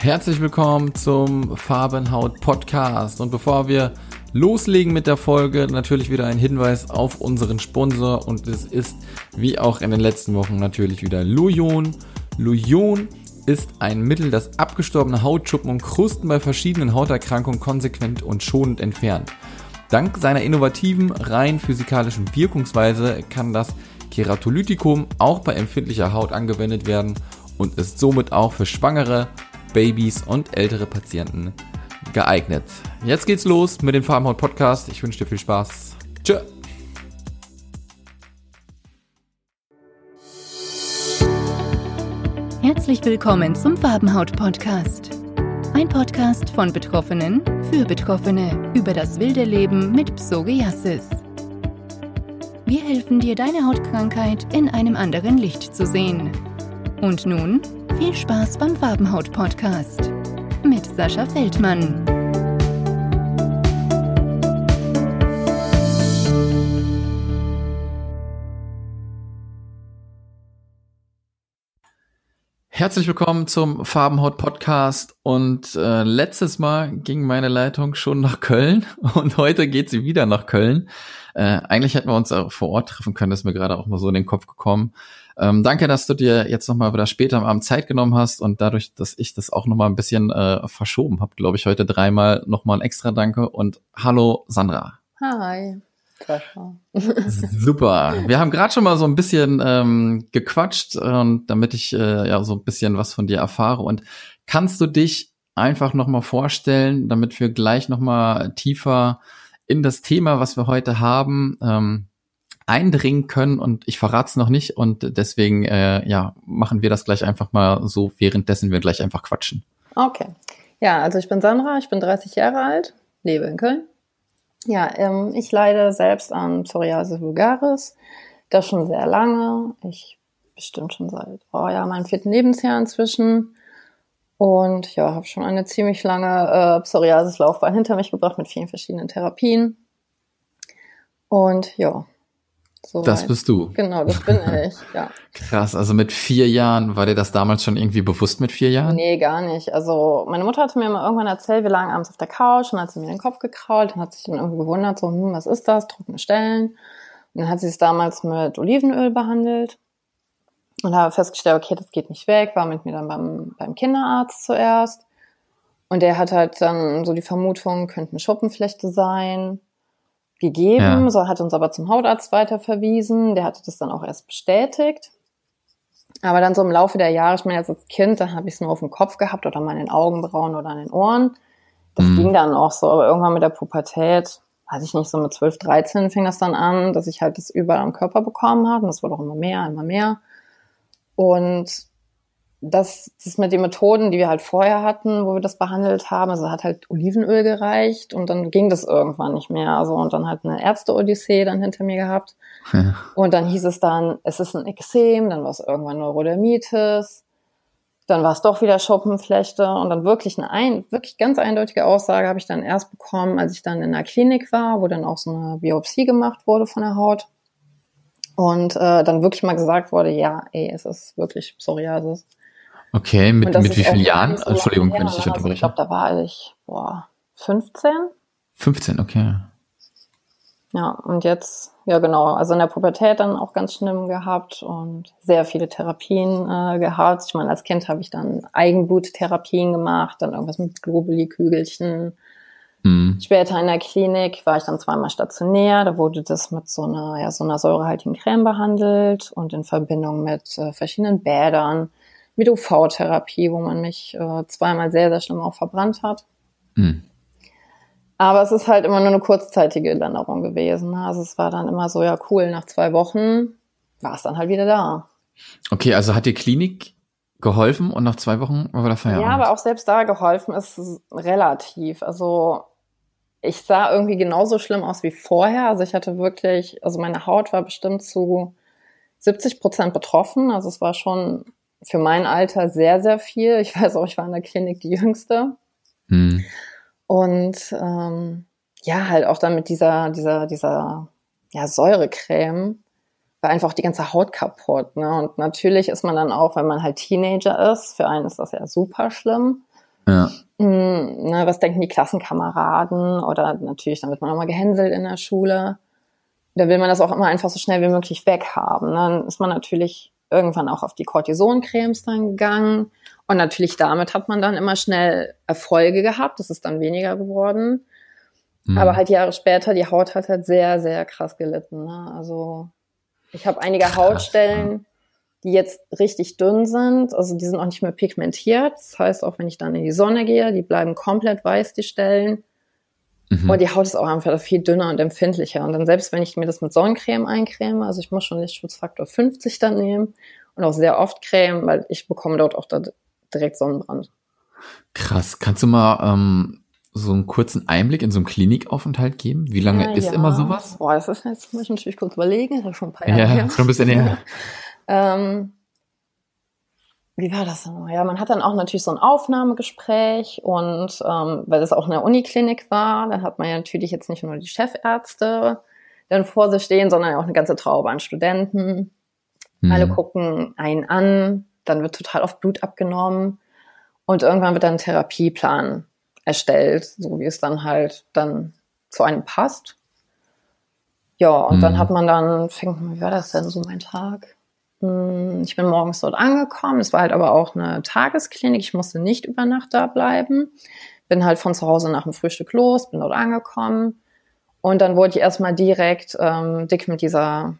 Herzlich willkommen zum Farbenhaut Podcast. Und bevor wir loslegen mit der Folge, natürlich wieder ein Hinweis auf unseren Sponsor. Und es ist, wie auch in den letzten Wochen, natürlich wieder Lujon. Lujon ist ein Mittel, das abgestorbene Hautschuppen und Krusten bei verschiedenen Hauterkrankungen konsequent und schonend entfernt. Dank seiner innovativen, rein physikalischen Wirkungsweise kann das Keratolytikum auch bei empfindlicher Haut angewendet werden und ist somit auch für Schwangere, Babys und ältere Patienten geeignet. Jetzt geht's los mit dem Farbenhaut Podcast. Ich wünsche dir viel Spaß. Tschö. Herzlich willkommen zum Farbenhaut Podcast. Ein Podcast von Betroffenen für Betroffene über das wilde Leben mit Psoriasis. Wir helfen dir, deine Hautkrankheit in einem anderen Licht zu sehen. Und nun viel Spaß beim Farbenhaut Podcast mit Sascha Feldmann. Herzlich willkommen zum Farbenhaut Podcast und äh, letztes Mal ging meine Leitung schon nach Köln und heute geht sie wieder nach Köln. Äh, eigentlich hätten wir uns vor Ort treffen können, das ist mir gerade auch mal so in den Kopf gekommen. Ähm, danke, dass du dir jetzt nochmal wieder später am Abend Zeit genommen hast und dadurch, dass ich das auch nochmal ein bisschen äh, verschoben habe, glaube ich, heute dreimal nochmal ein extra Danke und hallo Sandra. Hi. Super. Wir haben gerade schon mal so ein bisschen ähm, gequatscht und damit ich äh, ja so ein bisschen was von dir erfahre. Und kannst du dich einfach noch mal vorstellen, damit wir gleich noch mal tiefer in das Thema, was wir heute haben, ähm, eindringen können? Und ich verrate es noch nicht und deswegen äh, ja machen wir das gleich einfach mal so, währenddessen wir gleich einfach quatschen. Okay. Ja, also ich bin Sandra, ich bin 30 Jahre alt, lebe in Köln ja, ähm, ich leide selbst an Psoriasis vulgaris. Das schon sehr lange. Ich bestimmt schon seit, oh ja, meinem vierten Lebensjahr inzwischen. Und ja, habe schon eine ziemlich lange äh, Psoriasis-Laufbahn hinter mich gebracht mit vielen verschiedenen Therapien. Und ja, so das weit. bist du. Genau, das bin ich, ja. Krass, also mit vier Jahren, war dir das damals schon irgendwie bewusst mit vier Jahren? Nee, gar nicht. Also meine Mutter hatte mir mal irgendwann erzählt, wir lagen abends auf der Couch und hat sie mir den Kopf gekrault und hat sich dann irgendwie gewundert, so, hm, was ist das, trockene Stellen. Und dann hat sie es damals mit Olivenöl behandelt und habe festgestellt, okay, das geht nicht weg, war mit mir dann beim, beim Kinderarzt zuerst. Und der hat halt dann so die Vermutung, könnten Schuppenflechte sein gegeben, ja. so hat uns aber zum Hautarzt weiterverwiesen. Der hatte das dann auch erst bestätigt. Aber dann so im Laufe der Jahre, ich meine, als Kind, da habe ich es nur auf dem Kopf gehabt oder mal in den Augenbrauen oder an den Ohren. Das mhm. ging dann auch so, aber irgendwann mit der Pubertät, weiß ich nicht, so mit 12, 13 fing das dann an, dass ich halt das überall am Körper bekommen habe. Und das wurde auch immer mehr, immer mehr. Und das, das mit den Methoden, die wir halt vorher hatten, wo wir das behandelt haben, also hat halt Olivenöl gereicht und dann ging das irgendwann nicht mehr. Also und dann halt eine Ärzte-Odyssee dann hinter mir gehabt. Ja. Und dann hieß es dann, es ist ein Ekzem, dann war es irgendwann Neurodermitis, dann war es doch wieder Schuppenflechte und dann wirklich eine ein, wirklich ganz eindeutige Aussage habe ich dann erst bekommen, als ich dann in der Klinik war, wo dann auch so eine Biopsie gemacht wurde von der Haut. Und äh, dann wirklich mal gesagt wurde, ja, ey, es ist wirklich Psoriasis. Okay, mit, mit wie vielen Jahren? So Entschuldigung, wenn ich dich unterbreche. ich glaube, da war ich, boah, 15. 15, okay. Ja, und jetzt, ja genau, also in der Pubertät dann auch ganz schlimm gehabt und sehr viele Therapien äh, gehabt. Ich meine, als Kind habe ich dann Eigenbluttherapien gemacht, dann irgendwas mit Globuli-Kügelchen. Mhm. Später in der Klinik war ich dann zweimal stationär, da wurde das mit so einer, ja, so einer säurehaltigen Creme behandelt und in Verbindung mit äh, verschiedenen Bädern mit UV-Therapie, wo man mich äh, zweimal sehr, sehr schlimm auch verbrannt hat. Mhm. Aber es ist halt immer nur eine kurzzeitige Länderung gewesen. Ne? Also es war dann immer so, ja cool, nach zwei Wochen war es dann halt wieder da. Okay, also hat die Klinik geholfen und nach zwei Wochen war wieder Feierabend? Ja, aber auch selbst da geholfen ist relativ. Also ich sah irgendwie genauso schlimm aus wie vorher. Also ich hatte wirklich, also meine Haut war bestimmt zu 70 Prozent betroffen. Also es war schon für mein Alter sehr, sehr viel. Ich weiß auch, ich war in der Klinik die Jüngste. Hm. Und ähm, ja, halt auch dann mit dieser, dieser, dieser ja, Säurecreme war einfach die ganze Haut kaputt. Ne? Und natürlich ist man dann auch, wenn man halt Teenager ist, für einen ist das ja super schlimm. Ja. Hm, ne, was denken die Klassenkameraden? Oder natürlich, dann wird man auch mal gehänselt in der Schule. Da will man das auch immer einfach so schnell wie möglich weghaben. Ne? Dann ist man natürlich irgendwann auch auf die Cortisoncremes dann gegangen. Und natürlich damit hat man dann immer schnell Erfolge gehabt. Das ist dann weniger geworden. Mhm. Aber halt Jahre später, die Haut hat halt sehr, sehr krass gelitten. Ne? Also ich habe einige krass, Hautstellen, die jetzt richtig dünn sind. Also die sind auch nicht mehr pigmentiert. Das heißt, auch wenn ich dann in die Sonne gehe, die bleiben komplett weiß, die Stellen. Mhm. Und die Haut ist auch einfach viel dünner und empfindlicher. Und dann selbst wenn ich mir das mit Sonnencreme eincreme, also ich muss schon Lichtschutzfaktor 50 dann nehmen und auch sehr oft Creme, weil ich bekomme dort auch da direkt Sonnenbrand. Krass. Kannst du mal ähm, so einen kurzen Einblick in so einen Klinikaufenthalt geben? Wie lange ja, ist ja. immer sowas? Boah, das ist jetzt, muss ich natürlich kurz überlegen, das ist schon ein paar Jahre ja, her. schon ein bisschen näher. ähm, wie war das denn? Ja, man hat dann auch natürlich so ein Aufnahmegespräch und ähm, weil das auch in der Uniklinik war, dann hat man ja natürlich jetzt nicht nur die Chefärzte dann vor sich stehen, sondern auch eine ganze Traube an Studenten. Mhm. Alle gucken einen an, dann wird total oft Blut abgenommen und irgendwann wird dann ein Therapieplan erstellt, so wie es dann halt dann zu einem passt. Ja, und mhm. dann hat man dann, fängt, wie war das denn so mein Tag? Hm, ich bin morgens dort angekommen. Es war halt aber auch eine Tagesklinik. Ich musste nicht über Nacht da bleiben. Bin halt von zu Hause nach dem Frühstück los, bin dort angekommen. Und dann wurde ich erstmal direkt ähm, dick mit dieser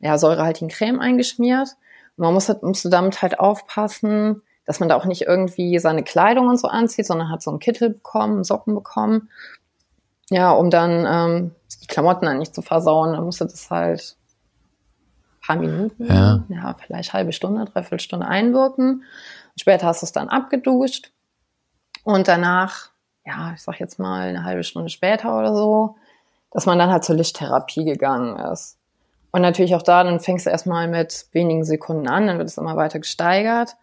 ja, säurehaltigen Creme eingeschmiert. Und man musste, musste damit halt aufpassen, dass man da auch nicht irgendwie seine Kleidung und so anzieht, sondern hat so einen Kittel bekommen, Socken bekommen. Ja, um dann ähm, die Klamotten dann nicht zu versauen, dann musste das halt paar Minuten, ja. ja, vielleicht halbe Stunde, dreiviertel Stunde einwirken. Später hast du es dann abgeduscht und danach, ja, ich sag jetzt mal eine halbe Stunde später oder so, dass man dann halt zur Lichttherapie gegangen ist. Und natürlich auch da, dann fängst du erstmal mit wenigen Sekunden an, dann wird es immer weiter gesteigert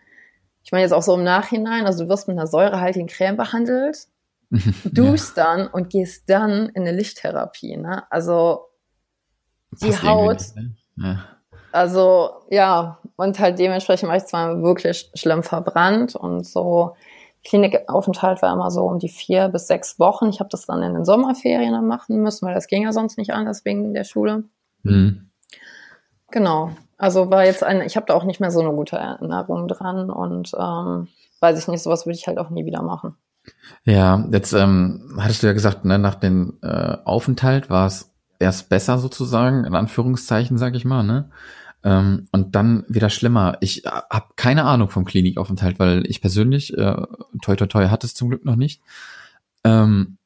ich meine jetzt auch so im Nachhinein, also du wirst mit einer säurehaltigen Creme behandelt, duschst ja. dann und gehst dann in eine Lichttherapie. Ne? Also die Haut, ne? ja. Also ja, und halt dementsprechend war ich zwar wirklich schlimm verbrannt und so. Klinikaufenthalt war immer so um die vier bis sechs Wochen. Ich habe das dann in den Sommerferien dann machen müssen, weil das ging ja sonst nicht anders wegen der Schule. Mhm. Genau. Also war jetzt ein, ich habe da auch nicht mehr so eine gute Erinnerung dran und ähm, weiß ich nicht, sowas würde ich halt auch nie wieder machen. Ja, jetzt ähm, hattest du ja gesagt, ne, nach dem äh, Aufenthalt war es erst besser sozusagen, in Anführungszeichen, sag ich mal, ne? Ähm, und dann wieder schlimmer. Ich äh, habe keine Ahnung vom Klinikaufenthalt, weil ich persönlich, äh, toi toi toi, hatte es zum Glück noch nicht. Ähm,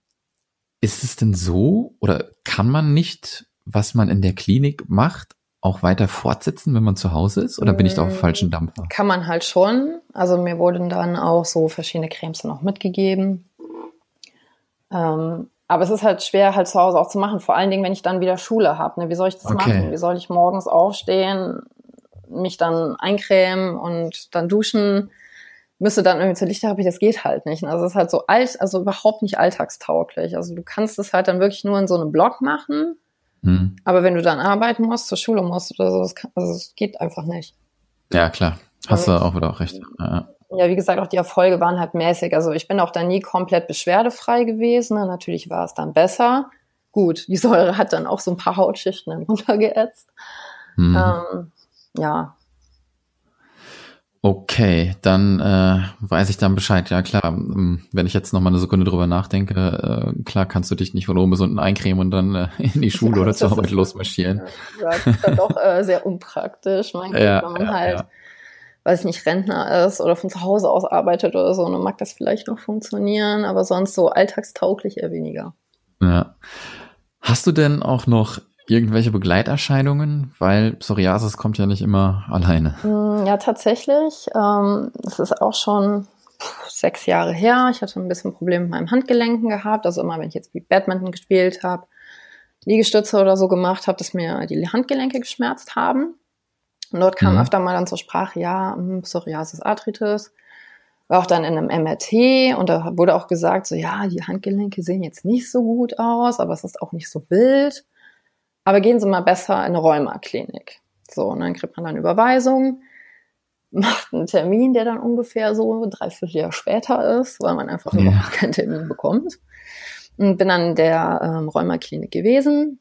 ist es denn so oder kann man nicht, was man in der Klinik macht, auch weiter fortsetzen, wenn man zu Hause ist? Oder bin ich da auf falschen Dampfer? Kann man halt schon. Also mir wurden dann auch so verschiedene Cremes auch mitgegeben. Ähm, aber es ist halt schwer, halt zu Hause auch zu machen. Vor allen Dingen, wenn ich dann wieder Schule habe. Ne? Wie soll ich das okay. machen? Wie soll ich morgens aufstehen, mich dann eincremen und dann duschen? Müsste dann irgendwie zur Lichttherapie, das geht halt nicht. Also es ist halt so alt, also überhaupt nicht alltagstauglich. Also du kannst es halt dann wirklich nur in so einem Blog machen hm. Aber wenn du dann arbeiten musst, zur Schule musst oder so, das, kann, also das geht einfach nicht. Ja, klar. Hast du auch wieder auch recht. Ja. Ja, wie gesagt, auch die Erfolge waren halt mäßig. Also ich bin auch da nie komplett beschwerdefrei gewesen. Natürlich war es dann besser. Gut, die Säure hat dann auch so ein paar Hautschichten runtergeätzt. Hm. Ähm, ja, Okay, dann äh, weiß ich dann Bescheid. Ja klar, ähm, wenn ich jetzt noch mal eine Sekunde drüber nachdenke, äh, klar kannst du dich nicht von oben bis unten eincremen und dann äh, in die Schule ja, oder zur Arbeit losmarschieren. Ja, das ist dann doch äh, sehr unpraktisch. Mein ja, wenn man halt, ja. Weiß ich nicht, Rentner ist oder von zu Hause aus arbeitet oder so, dann mag das vielleicht noch funktionieren, aber sonst so alltagstauglich eher weniger. Ja. Hast du denn auch noch irgendwelche Begleiterscheinungen? Weil Psoriasis kommt ja nicht immer alleine. Hm, ja, tatsächlich. Ähm, das ist auch schon sechs Jahre her. Ich hatte ein bisschen Probleme mit meinem Handgelenken gehabt. Also immer, wenn ich jetzt wie Badminton gespielt habe, Liegestütze oder so gemacht habe, dass mir die Handgelenke geschmerzt haben. Und dort kam mhm. öfter mal dann zur Sprache, ja, hm, Psoriasis, Arthritis. War auch dann in einem MRT und da wurde auch gesagt, so ja, die Handgelenke sehen jetzt nicht so gut aus, aber es ist auch nicht so wild. Aber gehen Sie mal besser in eine Rheumaklinik. So, und dann kriegt man dann Überweisung. macht einen Termin, der dann ungefähr so dreiviertel Jahr später ist, weil man einfach ja. überhaupt keinen Termin bekommt. Und bin dann in der ähm, Rheumaklinik gewesen.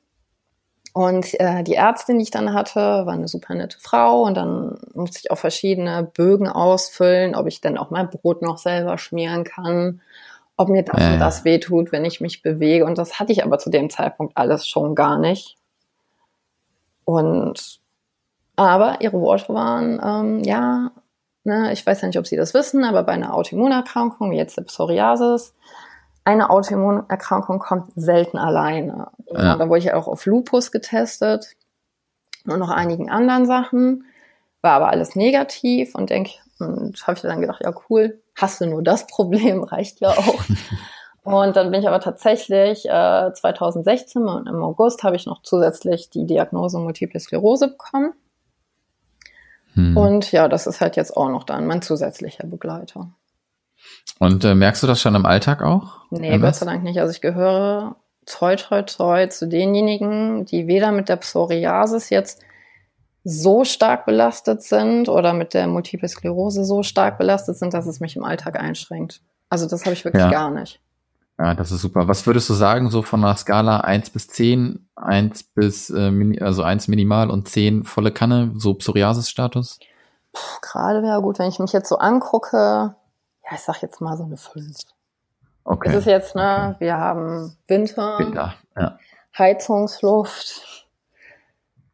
Und äh, die Ärztin, die ich dann hatte, war eine super nette Frau. Und dann musste ich auch verschiedene Bögen ausfüllen, ob ich dann auch mein Brot noch selber schmieren kann, ob mir das ja. und das wehtut, wenn ich mich bewege. Und das hatte ich aber zu dem Zeitpunkt alles schon gar nicht. Und aber ihre Worte waren, ähm, ja, ne, ich weiß ja nicht, ob Sie das wissen, aber bei einer Autoimmunerkrankung, wie jetzt der Psoriasis, eine Autoimmunerkrankung kommt selten alleine. Ja. Da wurde ich auch auf Lupus getestet und noch einigen anderen Sachen. War aber alles negativ und denke, und habe ich dann gedacht, ja cool, hast du nur das Problem, reicht ja auch. und dann bin ich aber tatsächlich äh, 2016 im August habe ich noch zusätzlich die Diagnose Multiple Sklerose bekommen. Hm. Und ja, das ist halt jetzt auch noch dann mein zusätzlicher Begleiter. Und äh, merkst du das schon im Alltag auch? Nee? Gott sei Dank nicht. Also ich gehöre toi toi toi zu denjenigen, die weder mit der Psoriasis jetzt so stark belastet sind oder mit der Multiple Sklerose so stark belastet sind, dass es mich im Alltag einschränkt. Also das habe ich wirklich ja. gar nicht. Ja, das ist super. Was würdest du sagen, so von einer Skala 1 bis 10, 1 bis, äh, also 1 minimal und 10 volle Kanne, so Psoriasis-Status? Gerade wäre gut, wenn ich mich jetzt so angucke, ja, ich sag jetzt mal so eine 5. Okay. Es ist jetzt, ne, okay. wir haben Winter, Winter ja. Heizungsluft,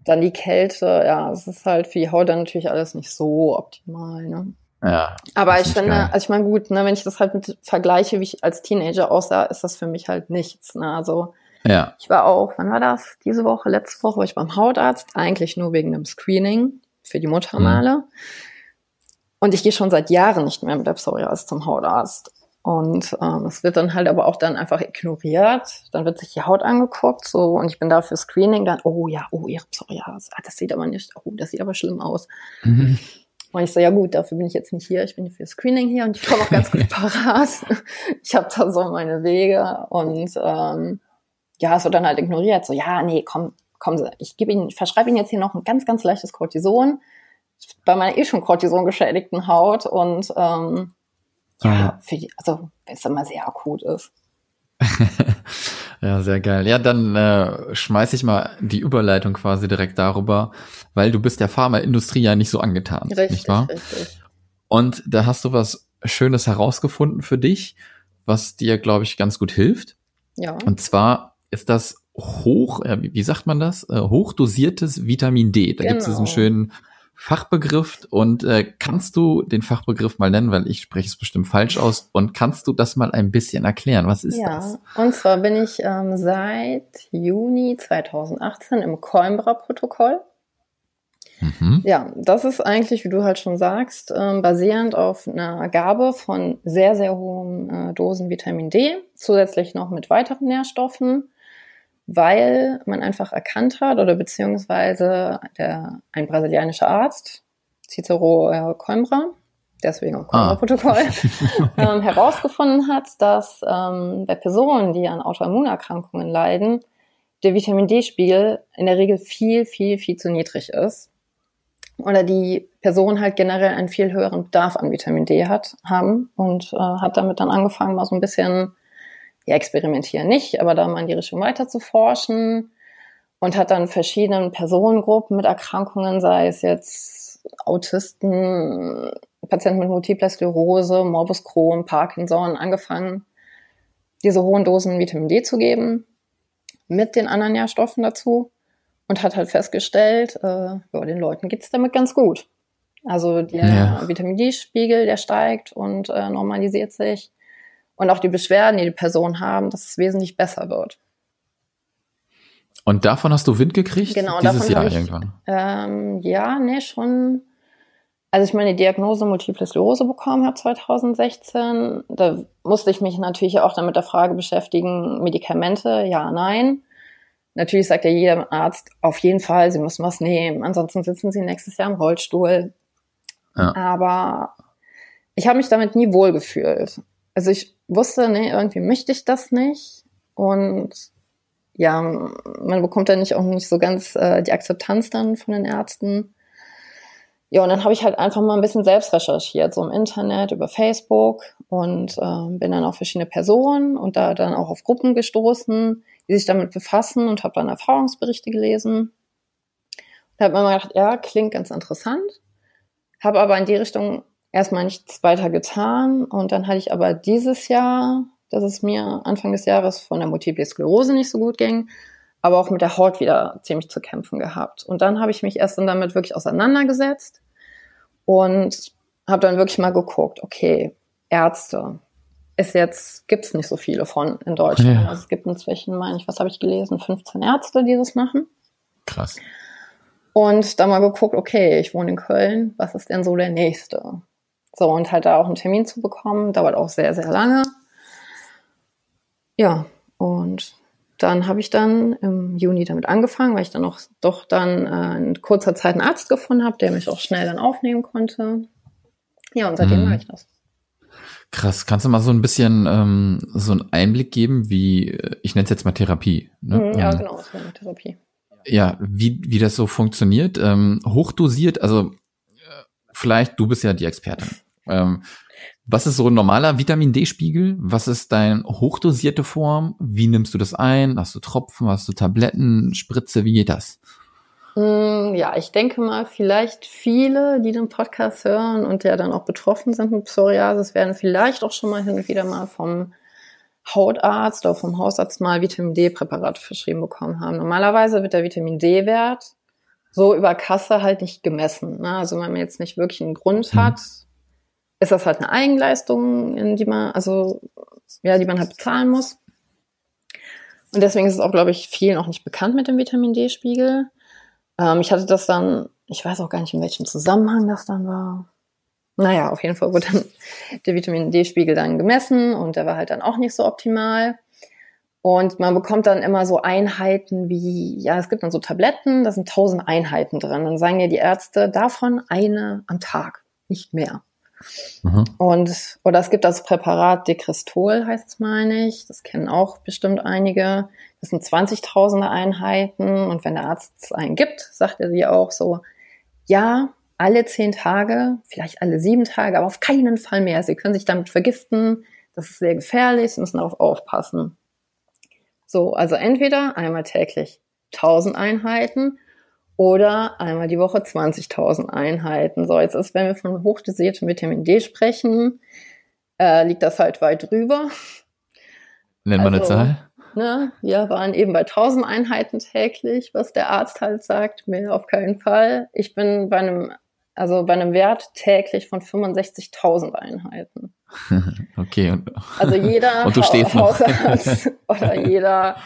dann die Kälte, ja, es ist halt für die Haut dann natürlich alles nicht so optimal, ne? Ja. Aber ich finde, geil. also ich meine, gut, ne, wenn ich das halt mit vergleiche, wie ich als Teenager aussah, ist das für mich halt nichts. Ne? Also ja. ich war auch, wann war das? Diese Woche, letzte Woche war ich beim Hautarzt, eigentlich nur wegen einem Screening für die Muttermale. Mhm. Und ich gehe schon seit Jahren nicht mehr mit der Psoriasis zum Hautarzt. Und ähm, es wird dann halt aber auch dann einfach ignoriert. Dann wird sich die Haut angeguckt, so und ich bin da für Screening. Dann, oh ja, oh ihre Psoriasis, ah, das sieht aber nicht, oh, das sieht aber schlimm aus. Mhm. Und ich so, ja gut, dafür bin ich jetzt nicht hier, ich bin für Screening hier und ich komme auch ganz gut parat. Ich habe da so meine Wege und ähm, ja, es wird dann halt ignoriert. So, ja, nee, komm, kommen Sie, ich gebe Ihnen, verschreibe Ihnen jetzt hier noch ein ganz, ganz leichtes Cortison bei meiner eh schon Cortison geschädigten Haut und ähm, ja, für die, also wenn es dann mal sehr akut ist. ja, sehr geil. Ja, dann äh, schmeiß ich mal die Überleitung quasi direkt darüber, weil du bist der Pharmaindustrie ja nicht so angetan, richtig, nicht wahr? Richtig. Und da hast du was Schönes herausgefunden für dich, was dir, glaube ich, ganz gut hilft. Ja. Und zwar ist das hoch, äh, wie sagt man das? Äh, hochdosiertes Vitamin D. Da genau. gibt es diesen schönen Fachbegriff und äh, kannst du den Fachbegriff mal nennen, weil ich spreche es bestimmt falsch aus und kannst du das mal ein bisschen erklären? Was ist ja, das? Und zwar bin ich ähm, seit Juni 2018 im Coimbra-Protokoll. Mhm. Ja, das ist eigentlich, wie du halt schon sagst, ähm, basierend auf einer Gabe von sehr, sehr hohen äh, Dosen Vitamin D, zusätzlich noch mit weiteren Nährstoffen weil man einfach erkannt hat oder beziehungsweise der, ein brasilianischer Arzt, Cicero äh, Coimbra, deswegen auch Coimbra-Protokoll, ah. ähm, herausgefunden hat, dass ähm, bei Personen, die an Autoimmunerkrankungen leiden, der Vitamin D-Spiegel in der Regel viel, viel, viel zu niedrig ist. Oder die Person halt generell einen viel höheren Bedarf an Vitamin D hat, haben und äh, hat damit dann angefangen, mal so ein bisschen ja, experimentieren nicht, aber da mal in die Richtung weiter zu forschen und hat dann verschiedenen Personengruppen mit Erkrankungen, sei es jetzt Autisten, Patienten mit Multipler Sklerose, Morbus Crohn, Parkinson, angefangen, diese hohen Dosen Vitamin D zu geben, mit den anderen Nährstoffen dazu und hat halt festgestellt, äh, ja, den Leuten geht's damit ganz gut. Also der ja. Vitamin D-Spiegel, der steigt und äh, normalisiert sich und auch die Beschwerden, die die Personen haben, dass es wesentlich besser wird. Und davon hast du Wind gekriegt? Genau, dieses Jahr ich, irgendwann. Ähm, ja, nee, schon. Als ich meine Diagnose Multiple Sklerose bekommen habe 2016, da musste ich mich natürlich auch dann mit der Frage beschäftigen, Medikamente, ja, nein. Natürlich sagt ja jeder Arzt, auf jeden Fall, Sie müssen was nehmen, ansonsten sitzen Sie nächstes Jahr im Rollstuhl. Ja. Aber ich habe mich damit nie wohlgefühlt. Also ich wusste, nee, irgendwie möchte ich das nicht. Und ja, man bekommt ja nicht auch nicht so ganz äh, die Akzeptanz dann von den Ärzten. Ja, und dann habe ich halt einfach mal ein bisschen selbst recherchiert, so im Internet, über Facebook und äh, bin dann auf verschiedene Personen und da dann auch auf Gruppen gestoßen, die sich damit befassen und habe dann Erfahrungsberichte gelesen. Da habe mir mal gedacht, ja, klingt ganz interessant, habe aber in die Richtung erstmal nichts weiter getan und dann hatte ich aber dieses Jahr, dass es mir Anfang des Jahres von der Multiple Sklerose nicht so gut ging, aber auch mit der Haut wieder ziemlich zu kämpfen gehabt. Und dann habe ich mich erst dann damit wirklich auseinandergesetzt und habe dann wirklich mal geguckt, okay, Ärzte ist jetzt, gibt es nicht so viele von in Deutschland. Ja. Also es gibt inzwischen, meine ich, was habe ich gelesen, 15 Ärzte, die das machen. Krass. Und dann mal geguckt, okay, ich wohne in Köln, was ist denn so der nächste? So, und halt da auch einen Termin zu bekommen, dauert auch sehr, sehr lange. Ja, und dann habe ich dann im Juni damit angefangen, weil ich dann auch doch dann äh, in kurzer Zeit einen Arzt gefunden habe, der mich auch schnell dann aufnehmen konnte. Ja, und seitdem mhm. mache ich das. Krass, kannst du mal so ein bisschen ähm, so einen Einblick geben, wie, äh, ich nenne es jetzt mal Therapie. Ne? Mhm, ja, ähm, genau, das wäre Therapie. Ja, wie, wie das so funktioniert. Ähm, hochdosiert, also vielleicht, du bist ja die Expertin. Ähm, was ist so ein normaler Vitamin D-Spiegel? Was ist deine hochdosierte Form? Wie nimmst du das ein? Hast du Tropfen? Hast du Tabletten? Spritze? Wie geht das? Mm, ja, ich denke mal, vielleicht viele, die den Podcast hören und ja dann auch betroffen sind mit Psoriasis, werden vielleicht auch schon mal hin und wieder mal vom Hautarzt oder vom Hausarzt mal Vitamin D-Präparate verschrieben bekommen haben. Normalerweise wird der Vitamin D-Wert so über Kasse halt nicht gemessen. Ne? Also wenn man jetzt nicht wirklich einen Grund mhm. hat, ist das halt eine Eigenleistung, in die man, also, ja, die man halt bezahlen muss. Und deswegen ist es auch, glaube ich, vielen auch nicht bekannt mit dem Vitamin D-Spiegel. Ähm, ich hatte das dann, ich weiß auch gar nicht, in welchem Zusammenhang das dann war. Naja, auf jeden Fall wurde dann der Vitamin D-Spiegel dann gemessen und der war halt dann auch nicht so optimal. Und man bekommt dann immer so Einheiten wie, ja, es gibt dann so Tabletten, da sind tausend Einheiten drin. Dann sagen ja die Ärzte, davon eine am Tag, nicht mehr. Mhm. Und, oder es gibt das Präparat Dekristol, heißt es, meine ich. Das kennen auch bestimmt einige. Das sind 20.000er Einheiten. Und wenn der Arzt es einen gibt, sagt er dir auch so, ja, alle zehn Tage, vielleicht alle sieben Tage, aber auf keinen Fall mehr. Sie können sich damit vergiften. Das ist sehr gefährlich. Sie müssen darauf aufpassen. So, also entweder einmal täglich 1000 Einheiten oder einmal die Woche 20.000 Einheiten. So, jetzt ist, wenn wir von hochdosiertem Vitamin D sprechen, äh, liegt das halt weit drüber. Nennen wir also, eine Zahl? Ne, wir waren eben bei 1000 Einheiten täglich, was der Arzt halt sagt, mehr auf keinen Fall. Ich bin bei einem, also bei einem Wert täglich von 65.000 Einheiten. okay. Und, also jeder und du stehst Hausarzt oder jeder,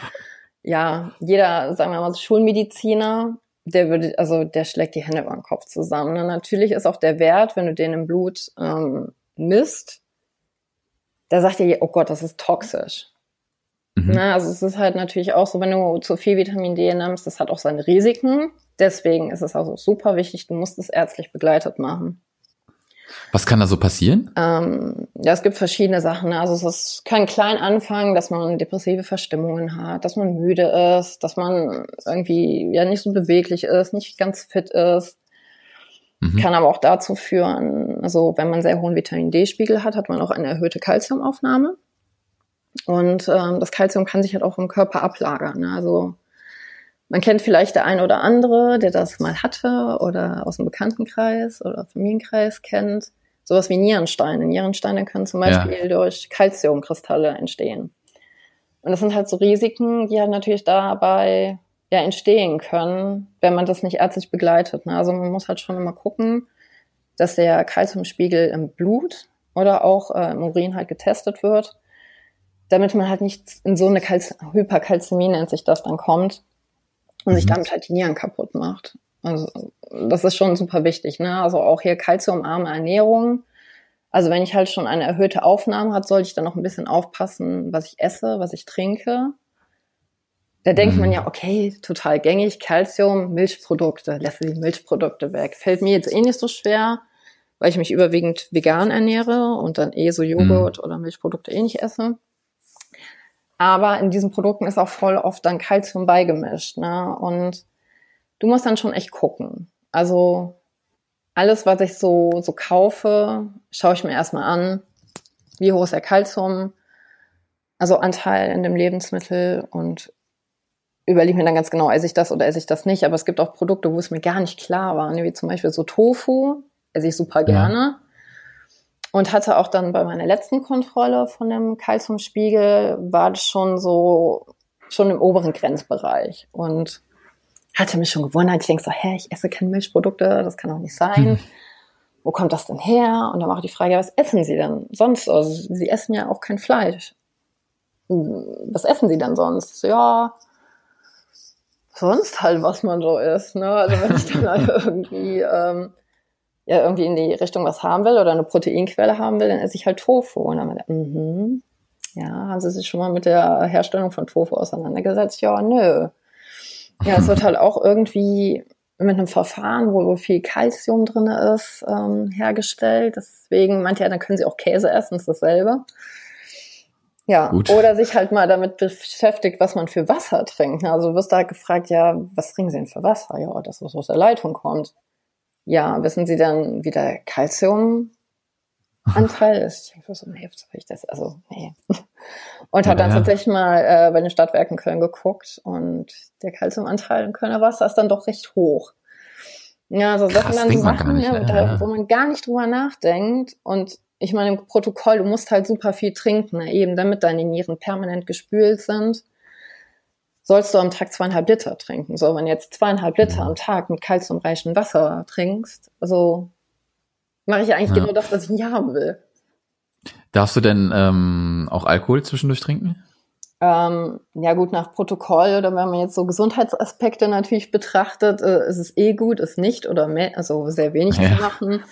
ja, jeder, sagen wir mal, Schulmediziner der würde, also der schlägt die Hände über den Kopf zusammen. Und natürlich ist auch der Wert, wenn du den im Blut ähm, misst, da sagt ihr, oh Gott, das ist toxisch. Mhm. Na, also es ist halt natürlich auch so, wenn du zu viel Vitamin D nimmst, das hat auch seine Risiken. Deswegen ist es also super wichtig, du musst es ärztlich begleitet machen. Was kann da so passieren? Ähm, ja, es gibt verschiedene Sachen. Ne? Also es kann klein anfangen, dass man depressive Verstimmungen hat, dass man müde ist, dass man irgendwie ja nicht so beweglich ist, nicht ganz fit ist. Mhm. Kann aber auch dazu führen, also wenn man sehr hohen Vitamin D-Spiegel hat, hat man auch eine erhöhte Kalziumaufnahme. Und ähm, das Kalzium kann sich halt auch im Körper ablagern. Ne? Also man kennt vielleicht der ein oder andere, der das mal hatte oder aus dem Bekanntenkreis oder Familienkreis kennt. Sowas wie Nierensteine. Nierensteine können zum Beispiel ja. durch Calciumkristalle entstehen. Und das sind halt so Risiken, die halt natürlich dabei ja entstehen können, wenn man das nicht ärztlich begleitet. Ne? Also man muss halt schon immer gucken, dass der Calciumspiegel im Blut oder auch äh, im Urin halt getestet wird, damit man halt nicht in so eine Kalz Hyperkalzämie nennt sich das dann kommt, und mhm. sich damit halt die Nieren kaputt macht. Also das ist schon super wichtig. Ne? Also auch hier kalziumarme Ernährung. Also wenn ich halt schon eine erhöhte Aufnahme hat, sollte ich dann noch ein bisschen aufpassen, was ich esse, was ich trinke. Da denkt mhm. man ja, okay, total gängig, Kalzium, Milchprodukte, lässt die Milchprodukte weg. Fällt mir jetzt eh nicht so schwer, weil ich mich überwiegend vegan ernähre und dann eh so Joghurt mhm. oder Milchprodukte eh nicht esse. Aber in diesen Produkten ist auch voll oft dann Kalzium beigemischt. Ne? Und du musst dann schon echt gucken. Also alles, was ich so, so kaufe, schaue ich mir erstmal an, wie hoch ist der Kalzium, also Anteil in dem Lebensmittel und überlege mir dann ganz genau, esse ich das oder esse ich das nicht. Aber es gibt auch Produkte, wo es mir gar nicht klar war, ne, wie zum Beispiel so Tofu, esse ich super gerne. Ja. Und hatte auch dann bei meiner letzten Kontrolle von dem Kalziumspiegel, war das schon so, schon im oberen Grenzbereich. Und hatte mich schon gewundert. Ich denke so, hä, ich esse keine Milchprodukte, das kann doch nicht sein. Hm. Wo kommt das denn her? Und dann war auch die Frage, was essen Sie denn sonst? Also, Sie essen ja auch kein Fleisch. Hm, was essen Sie denn sonst? So, ja, sonst halt, was man so isst. Ne? Also wenn ich dann halt irgendwie, ähm, ja, irgendwie in die Richtung was haben will oder eine Proteinquelle haben will, dann esse ich halt Tofu. Und dann mhm. Mm ja, haben Sie sich schon mal mit der Herstellung von Tofu auseinandergesetzt? Ja, nö. Ja, es wird halt auch irgendwie mit einem Verfahren, wo viel Kalzium drin ist, ähm, hergestellt. Deswegen, manche, dann können sie auch Käse essen, ist dasselbe. Ja, Gut. oder sich halt mal damit beschäftigt, was man für Wasser trinkt. Also du wirst da gefragt, ja, was trinken Sie denn für Wasser? Ja, das, was aus der Leitung kommt. Ja, wissen Sie dann, wie der Kalziumanteil ist? Ich so, nee, was ich das? Also, nee. Und ja, hat dann ja. tatsächlich mal äh, bei den Stadtwerken Köln geguckt und der Kalziumanteil im Kölner Wasser ist dann doch recht hoch. Ja, so Krass, Sachen dann so Sachen, nicht, ja, ja. wo man gar nicht drüber nachdenkt und ich meine, im Protokoll, du musst halt super viel trinken, ne? eben damit deine Nieren permanent gespült sind. Sollst du am Tag zweieinhalb Liter trinken. So, wenn du jetzt zweieinhalb Liter am Tag mit kalziumreichem Wasser trinkst, also mache ich eigentlich ja. genau das, was ich nicht haben will. Darfst du denn ähm, auch Alkohol zwischendurch trinken? Ähm, ja gut, nach Protokoll oder wenn man jetzt so Gesundheitsaspekte natürlich betrachtet, äh, ist es eh gut, es nicht oder mehr, also sehr wenig ja. zu machen.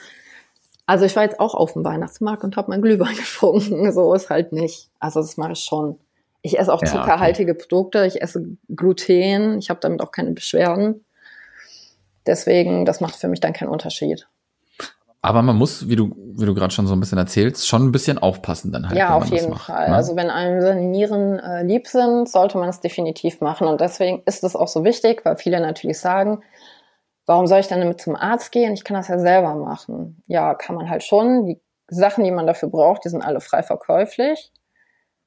Also ich war jetzt auch auf dem Weihnachtsmarkt und habe mein Glühwein getrunken. So ist halt nicht. Also das mache ich schon. Ich esse auch ja, zuckerhaltige okay. Produkte. Ich esse Gluten. Ich habe damit auch keine Beschwerden. Deswegen, das macht für mich dann keinen Unterschied. Aber man muss, wie du, wie du gerade schon so ein bisschen erzählst, schon ein bisschen aufpassen dann halt. Ja, auf jeden macht, Fall. Ne? Also wenn einem seine Nieren äh, lieb sind, sollte man es definitiv machen. Und deswegen ist es auch so wichtig, weil viele natürlich sagen, warum soll ich dann damit zum Arzt gehen? Ich kann das ja selber machen. Ja, kann man halt schon. Die Sachen, die man dafür braucht, die sind alle frei verkäuflich.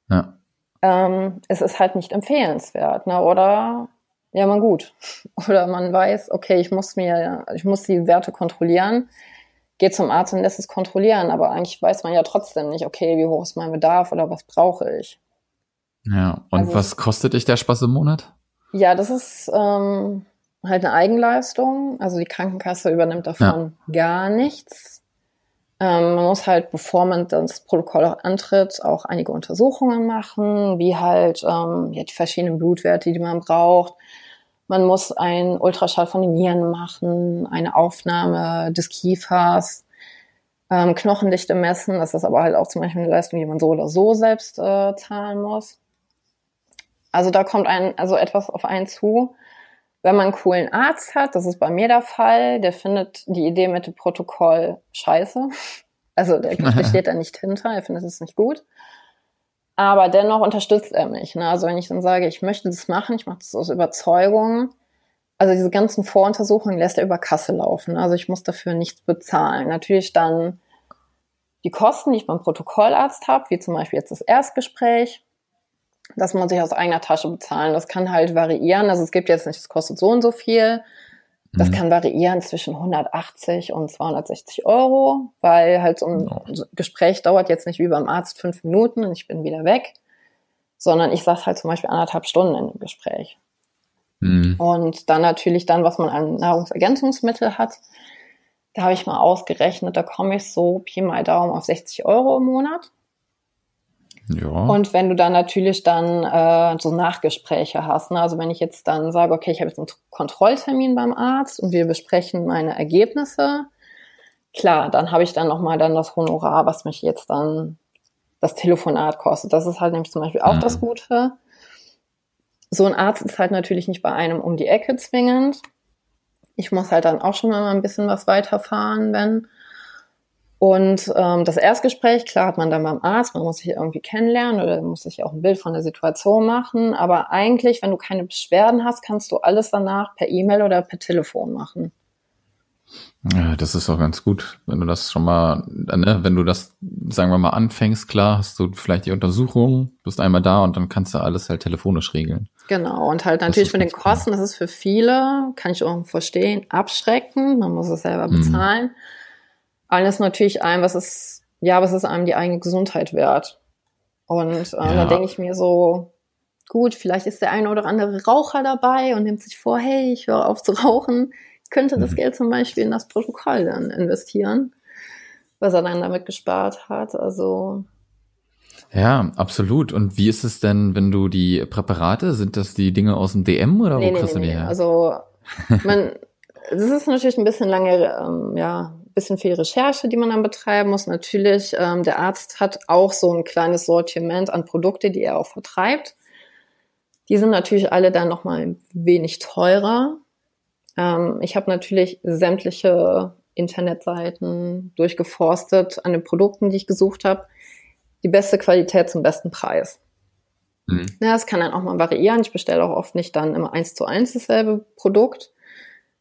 Ja. Ähm, es ist halt nicht empfehlenswert, ne? Oder ja, man gut. Oder man weiß, okay, ich muss mir, ich muss die Werte kontrollieren, geht zum Arzt und lässt es kontrollieren, aber eigentlich weiß man ja trotzdem nicht, okay, wie hoch ist mein Bedarf oder was brauche ich. Ja, und also, was kostet dich der Spaß im Monat? Ja, das ist ähm, halt eine Eigenleistung. Also die Krankenkasse übernimmt davon ja. gar nichts. Ähm, man muss halt, bevor man das Protokoll auch antritt, auch einige Untersuchungen machen, wie halt ähm, ja, die verschiedenen Blutwerte, die man braucht. Man muss einen Ultraschall von den Nieren machen, eine Aufnahme des Kiefers, ähm, Knochendichte messen. Das ist aber halt auch zum Beispiel eine Leistung, die man so oder so selbst äh, zahlen muss. Also da kommt ein, also etwas auf einen zu. Wenn man einen coolen Arzt hat, das ist bei mir der Fall, der findet die Idee mit dem Protokoll scheiße. Also der, der steht da nicht hinter, er findet es nicht gut. Aber dennoch unterstützt er mich. Ne? Also wenn ich dann sage, ich möchte das machen, ich mache das aus Überzeugung. Also diese ganzen Voruntersuchungen lässt er über Kasse laufen. Also ich muss dafür nichts bezahlen. Natürlich dann die Kosten, die ich beim Protokollarzt habe, wie zum Beispiel jetzt das Erstgespräch, das muss ich aus eigener Tasche bezahlen. Das kann halt variieren. Also es gibt jetzt nicht, es kostet so und so viel. Das mhm. kann variieren zwischen 180 und 260 Euro, weil halt so ein oh. Gespräch dauert jetzt nicht wie beim Arzt fünf Minuten und ich bin wieder weg, sondern ich saß halt zum Beispiel anderthalb Stunden in dem Gespräch. Mhm. Und dann natürlich dann, was man an Nahrungsergänzungsmittel hat, da habe ich mal ausgerechnet, da komme ich so Pi mal Daumen auf 60 Euro im Monat. Ja. Und wenn du dann natürlich dann äh, so Nachgespräche hast, ne? also wenn ich jetzt dann sage, okay, ich habe jetzt einen Kontrolltermin beim Arzt und wir besprechen meine Ergebnisse, klar, dann habe ich dann nochmal dann das Honorar, was mich jetzt dann das Telefonat kostet. Das ist halt nämlich zum Beispiel auch mhm. das Gute. So ein Arzt ist halt natürlich nicht bei einem um die Ecke zwingend. Ich muss halt dann auch schon mal ein bisschen was weiterfahren, wenn. Und ähm, das Erstgespräch, klar hat man dann beim Arzt, man muss sich irgendwie kennenlernen oder muss sich auch ein Bild von der Situation machen. Aber eigentlich, wenn du keine Beschwerden hast, kannst du alles danach per E-Mail oder per Telefon machen. Ja, das ist auch ganz gut, wenn du das schon mal, ne, wenn du das, sagen wir mal, anfängst, klar, hast du vielleicht die Untersuchung, bist einmal da und dann kannst du alles halt telefonisch regeln. Genau, und halt natürlich mit den Kosten, das ist für viele, kann ich auch verstehen, abschreckend, man muss es selber mhm. bezahlen. Mhm. Alles natürlich ein, was ist, ja, was ist einem die eigene Gesundheit wert? Und äh, ja. da denke ich mir so, gut, vielleicht ist der eine oder andere Raucher dabei und nimmt sich vor, hey, ich höre auf zu rauchen könnte das mhm. Geld zum Beispiel in das Protokoll dann investieren, was er dann damit gespart hat. Also ja, absolut. Und wie ist es denn, wenn du die Präparate, sind das die Dinge aus dem DM oder nee, wo nee, kriegst nee, du die her? Also man, das ist natürlich ein bisschen lange, ähm, ja, bisschen viel Recherche, die man dann betreiben muss. Natürlich, ähm, der Arzt hat auch so ein kleines Sortiment an Produkte, die er auch vertreibt. Die sind natürlich alle dann nochmal ein wenig teurer. Ähm, ich habe natürlich sämtliche Internetseiten durchgeforstet an den Produkten, die ich gesucht habe. Die beste Qualität zum besten Preis. Mhm. Ja, es kann dann auch mal variieren. Ich bestelle auch oft nicht dann immer eins zu eins dasselbe Produkt.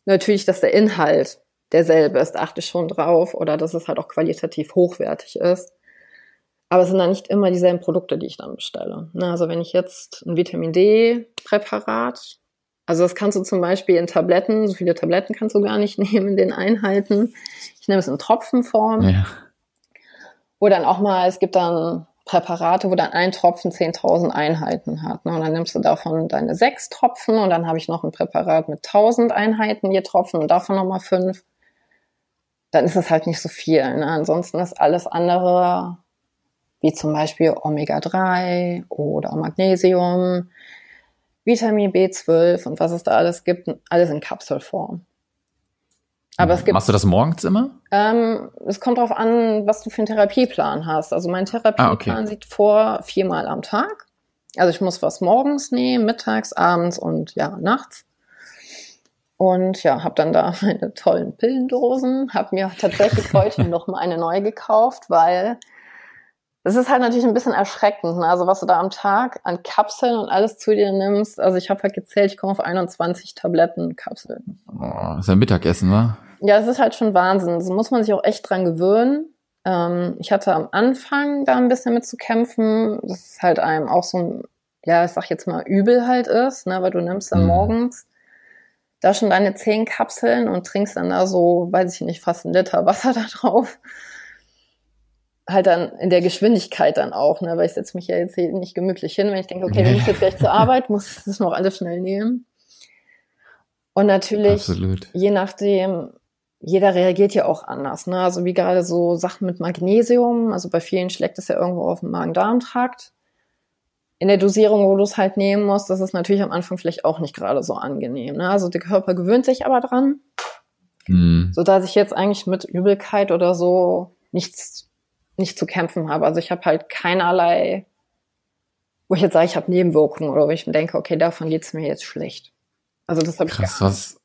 Natürlich, dass der Inhalt derselbe ist, achte schon drauf oder dass es halt auch qualitativ hochwertig ist. Aber es sind dann nicht immer dieselben Produkte, die ich dann bestelle. Also wenn ich jetzt ein Vitamin D-Präparat also das kannst du zum Beispiel in Tabletten, so viele Tabletten kannst du gar nicht nehmen in den Einheiten. Ich nehme es in Tropfenform. Ja. Oder dann auch mal, es gibt dann Präparate, wo dann ein Tropfen 10.000 Einheiten hat. Ne? Und dann nimmst du davon deine sechs Tropfen und dann habe ich noch ein Präparat mit 1.000 Einheiten je Tropfen und davon nochmal fünf. Dann ist es halt nicht so viel. Ne? Ansonsten ist alles andere, wie zum Beispiel Omega-3 oder Magnesium, Vitamin B12 und was es da alles gibt, alles in Kapselform. Aber es gibt. Machst du das morgens immer? Ähm, es kommt darauf an, was du für einen Therapieplan hast. Also mein Therapieplan ah, okay. sieht vor viermal am Tag. Also ich muss was morgens nehmen, mittags, abends und ja, nachts. Und ja, habe dann da meine tollen Pillendosen, habe mir tatsächlich heute noch mal eine neue gekauft, weil das ist halt natürlich ein bisschen erschreckend, ne? also was du da am Tag an Kapseln und alles zu dir nimmst. Also ich habe halt gezählt, ich komme auf 21 Tabletten Kapseln. Oh, das ist ja Mittagessen, wa? Ja, es ist halt schon Wahnsinn. Da muss man sich auch echt dran gewöhnen. Ähm, ich hatte am Anfang da ein bisschen mit zu kämpfen. Das ist halt einem auch so ein, ja, ich sag jetzt mal, übel halt ist, ne? weil du nimmst dann mhm. morgens da schon deine zehn Kapseln und trinkst dann da so, weiß ich nicht, fast ein Liter Wasser da drauf halt dann in der Geschwindigkeit dann auch, ne? weil ich setze mich ja jetzt hier nicht gemütlich hin, wenn ich denke, okay, du musst jetzt gleich zur Arbeit, muss das noch alles schnell nehmen. Und natürlich, Absolut. je nachdem, jeder reagiert ja auch anders. Ne? Also wie gerade so Sachen mit Magnesium, also bei vielen schlägt es ja irgendwo auf den Magen-Darm-Trakt. In der Dosierung, wo du es halt nehmen musst, das ist natürlich am Anfang vielleicht auch nicht gerade so angenehm. Ne? Also der Körper gewöhnt sich aber dran, mhm. so dass ich jetzt eigentlich mit Übelkeit oder so nichts nicht zu kämpfen habe. Also ich habe halt keinerlei, wo ich jetzt sage, ich habe Nebenwirkungen oder wo ich mir denke, okay, davon geht's mir jetzt schlecht. Also das habe ich Krass, was,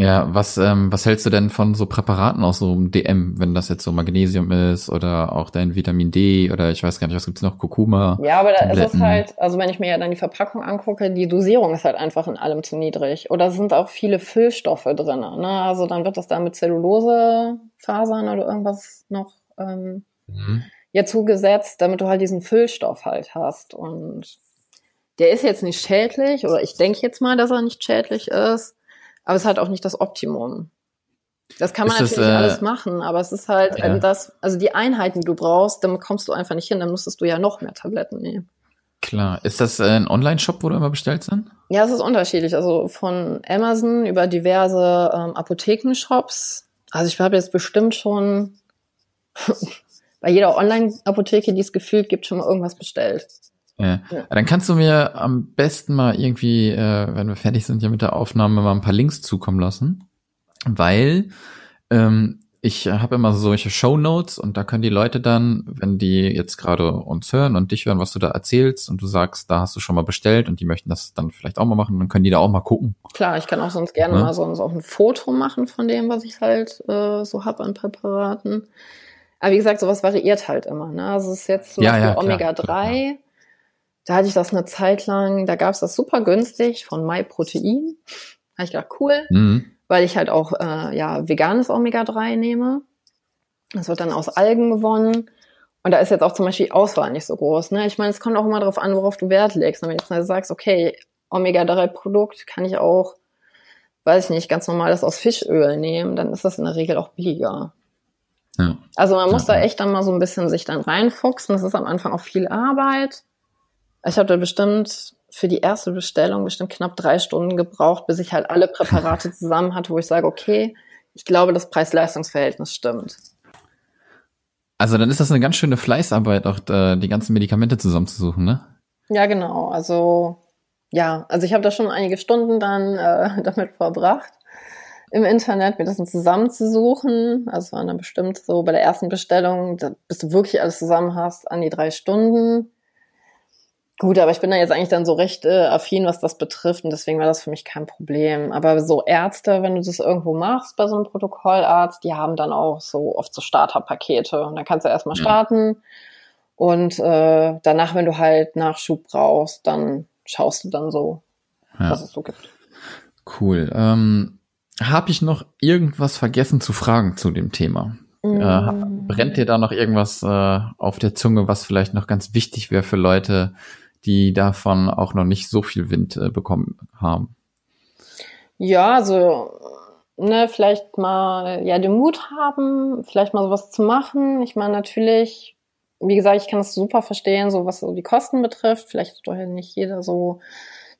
ja, was, ähm, was hältst du denn von so Präparaten aus so einem DM, wenn das jetzt so Magnesium ist oder auch dein Vitamin D oder ich weiß gar nicht, was gibt's noch, Kurkuma? Ja, aber da ist es halt, also wenn ich mir ja dann die Verpackung angucke, die Dosierung ist halt einfach in allem zu niedrig. Oder sind auch viele Füllstoffe drin. Ne? Also dann wird das da mit Zellulosefasern oder irgendwas noch ähm, mhm. ja zugesetzt, damit du halt diesen Füllstoff halt hast. Und der ist jetzt nicht schädlich, oder ich denke jetzt mal, dass er nicht schädlich ist, aber es ist halt auch nicht das Optimum. Das kann man ist natürlich das, äh, alles machen, aber es ist halt ja. das, also die Einheiten, die du brauchst, damit kommst du einfach nicht hin, dann musstest du ja noch mehr Tabletten nehmen. Klar. Ist das ein Online-Shop, wo du immer bestellst dann? Ja, es ist unterschiedlich. Also von Amazon über diverse ähm, Apothekenshops. Also ich habe jetzt bestimmt schon bei jeder Online-Apotheke, die es gefühlt gibt, schon mal irgendwas bestellt. Ja. ja. Dann kannst du mir am besten mal irgendwie, äh, wenn wir fertig sind hier mit der Aufnahme, mal ein paar Links zukommen lassen. Weil ähm, ich habe immer solche Show Notes und da können die Leute dann, wenn die jetzt gerade uns hören und dich hören, was du da erzählst und du sagst, da hast du schon mal bestellt und die möchten das dann vielleicht auch mal machen, dann können die da auch mal gucken. Klar, ich kann auch sonst gerne ja. mal sonst auch ein Foto machen von dem, was ich halt äh, so hab an Präparaten. Aber wie gesagt, sowas variiert halt immer. Ne? Also es ist jetzt zum ja, Beispiel ja, Omega-3. Da hatte ich das eine Zeit lang, da gab es das super günstig von MyProtein. Habe ich gedacht, cool. Mhm. weil ich halt auch äh, ja veganes Omega-3 nehme. Das wird dann aus Algen gewonnen. Und da ist jetzt auch zum Beispiel die Auswahl nicht so groß. Ne? Ich meine, es kommt auch immer darauf an, worauf du Wert legst. Und wenn du jetzt sagst, okay, Omega-3-Produkt kann ich auch, weiß ich nicht, ganz normales aus Fischöl nehmen, dann ist das in der Regel auch billiger. Ja. Also man muss ja. da echt dann mal so ein bisschen sich dann reinfuchsen. Das ist am Anfang auch viel Arbeit. Ich habe da bestimmt für die erste Bestellung bestimmt knapp drei Stunden gebraucht, bis ich halt alle Präparate zusammen hatte, wo ich sage, okay, ich glaube, das Preis-Leistungs-Verhältnis stimmt. Also dann ist das eine ganz schöne Fleißarbeit, auch die ganzen Medikamente zusammenzusuchen, ne? Ja, genau. Also ja, also ich habe da schon einige Stunden dann äh, damit verbracht, im Internet mir das zusammenzusuchen. Also waren dann bestimmt so bei der ersten Bestellung, bis du wirklich alles zusammen hast, an die drei Stunden. Gut, aber ich bin da jetzt eigentlich dann so recht äh, affin, was das betrifft und deswegen war das für mich kein Problem. Aber so Ärzte, wenn du das irgendwo machst bei so einem Protokollarzt, die haben dann auch so oft so Starterpakete und dann kannst du erstmal starten und äh, danach, wenn du halt Nachschub brauchst, dann schaust du dann so, ja. was es so gibt. Cool. Ähm, Habe ich noch irgendwas vergessen zu fragen zu dem Thema? Mm. Äh, brennt dir da noch irgendwas äh, auf der Zunge, was vielleicht noch ganz wichtig wäre für Leute, die davon auch noch nicht so viel Wind äh, bekommen haben? Ja, also ne, vielleicht mal ja den Mut haben, vielleicht mal sowas zu machen. Ich meine natürlich, wie gesagt, ich kann es super verstehen, so was so die Kosten betrifft. Vielleicht hat doch nicht jeder so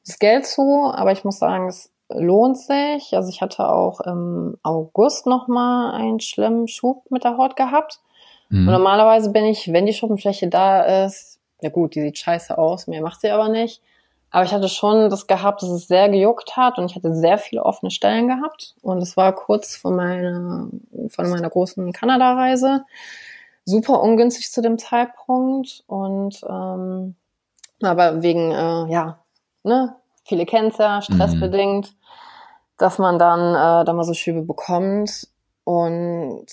das Geld zu, aber ich muss sagen, es lohnt sich. Also ich hatte auch im August noch mal einen schlimmen Schub mit der Haut gehabt. Mhm. Und normalerweise bin ich, wenn die Schuppenfläche da ist, ja gut, die sieht scheiße aus, mehr macht sie aber nicht. Aber ich hatte schon das gehabt, dass es sehr gejuckt hat und ich hatte sehr viele offene Stellen gehabt. Und es war kurz vor meiner, von meiner großen Kanada-Reise. Super ungünstig zu dem Zeitpunkt. Und ähm, aber wegen, äh, ja, ne, viele kennen ja, stressbedingt, mhm. dass man dann äh, da mal so Schübe bekommt. Und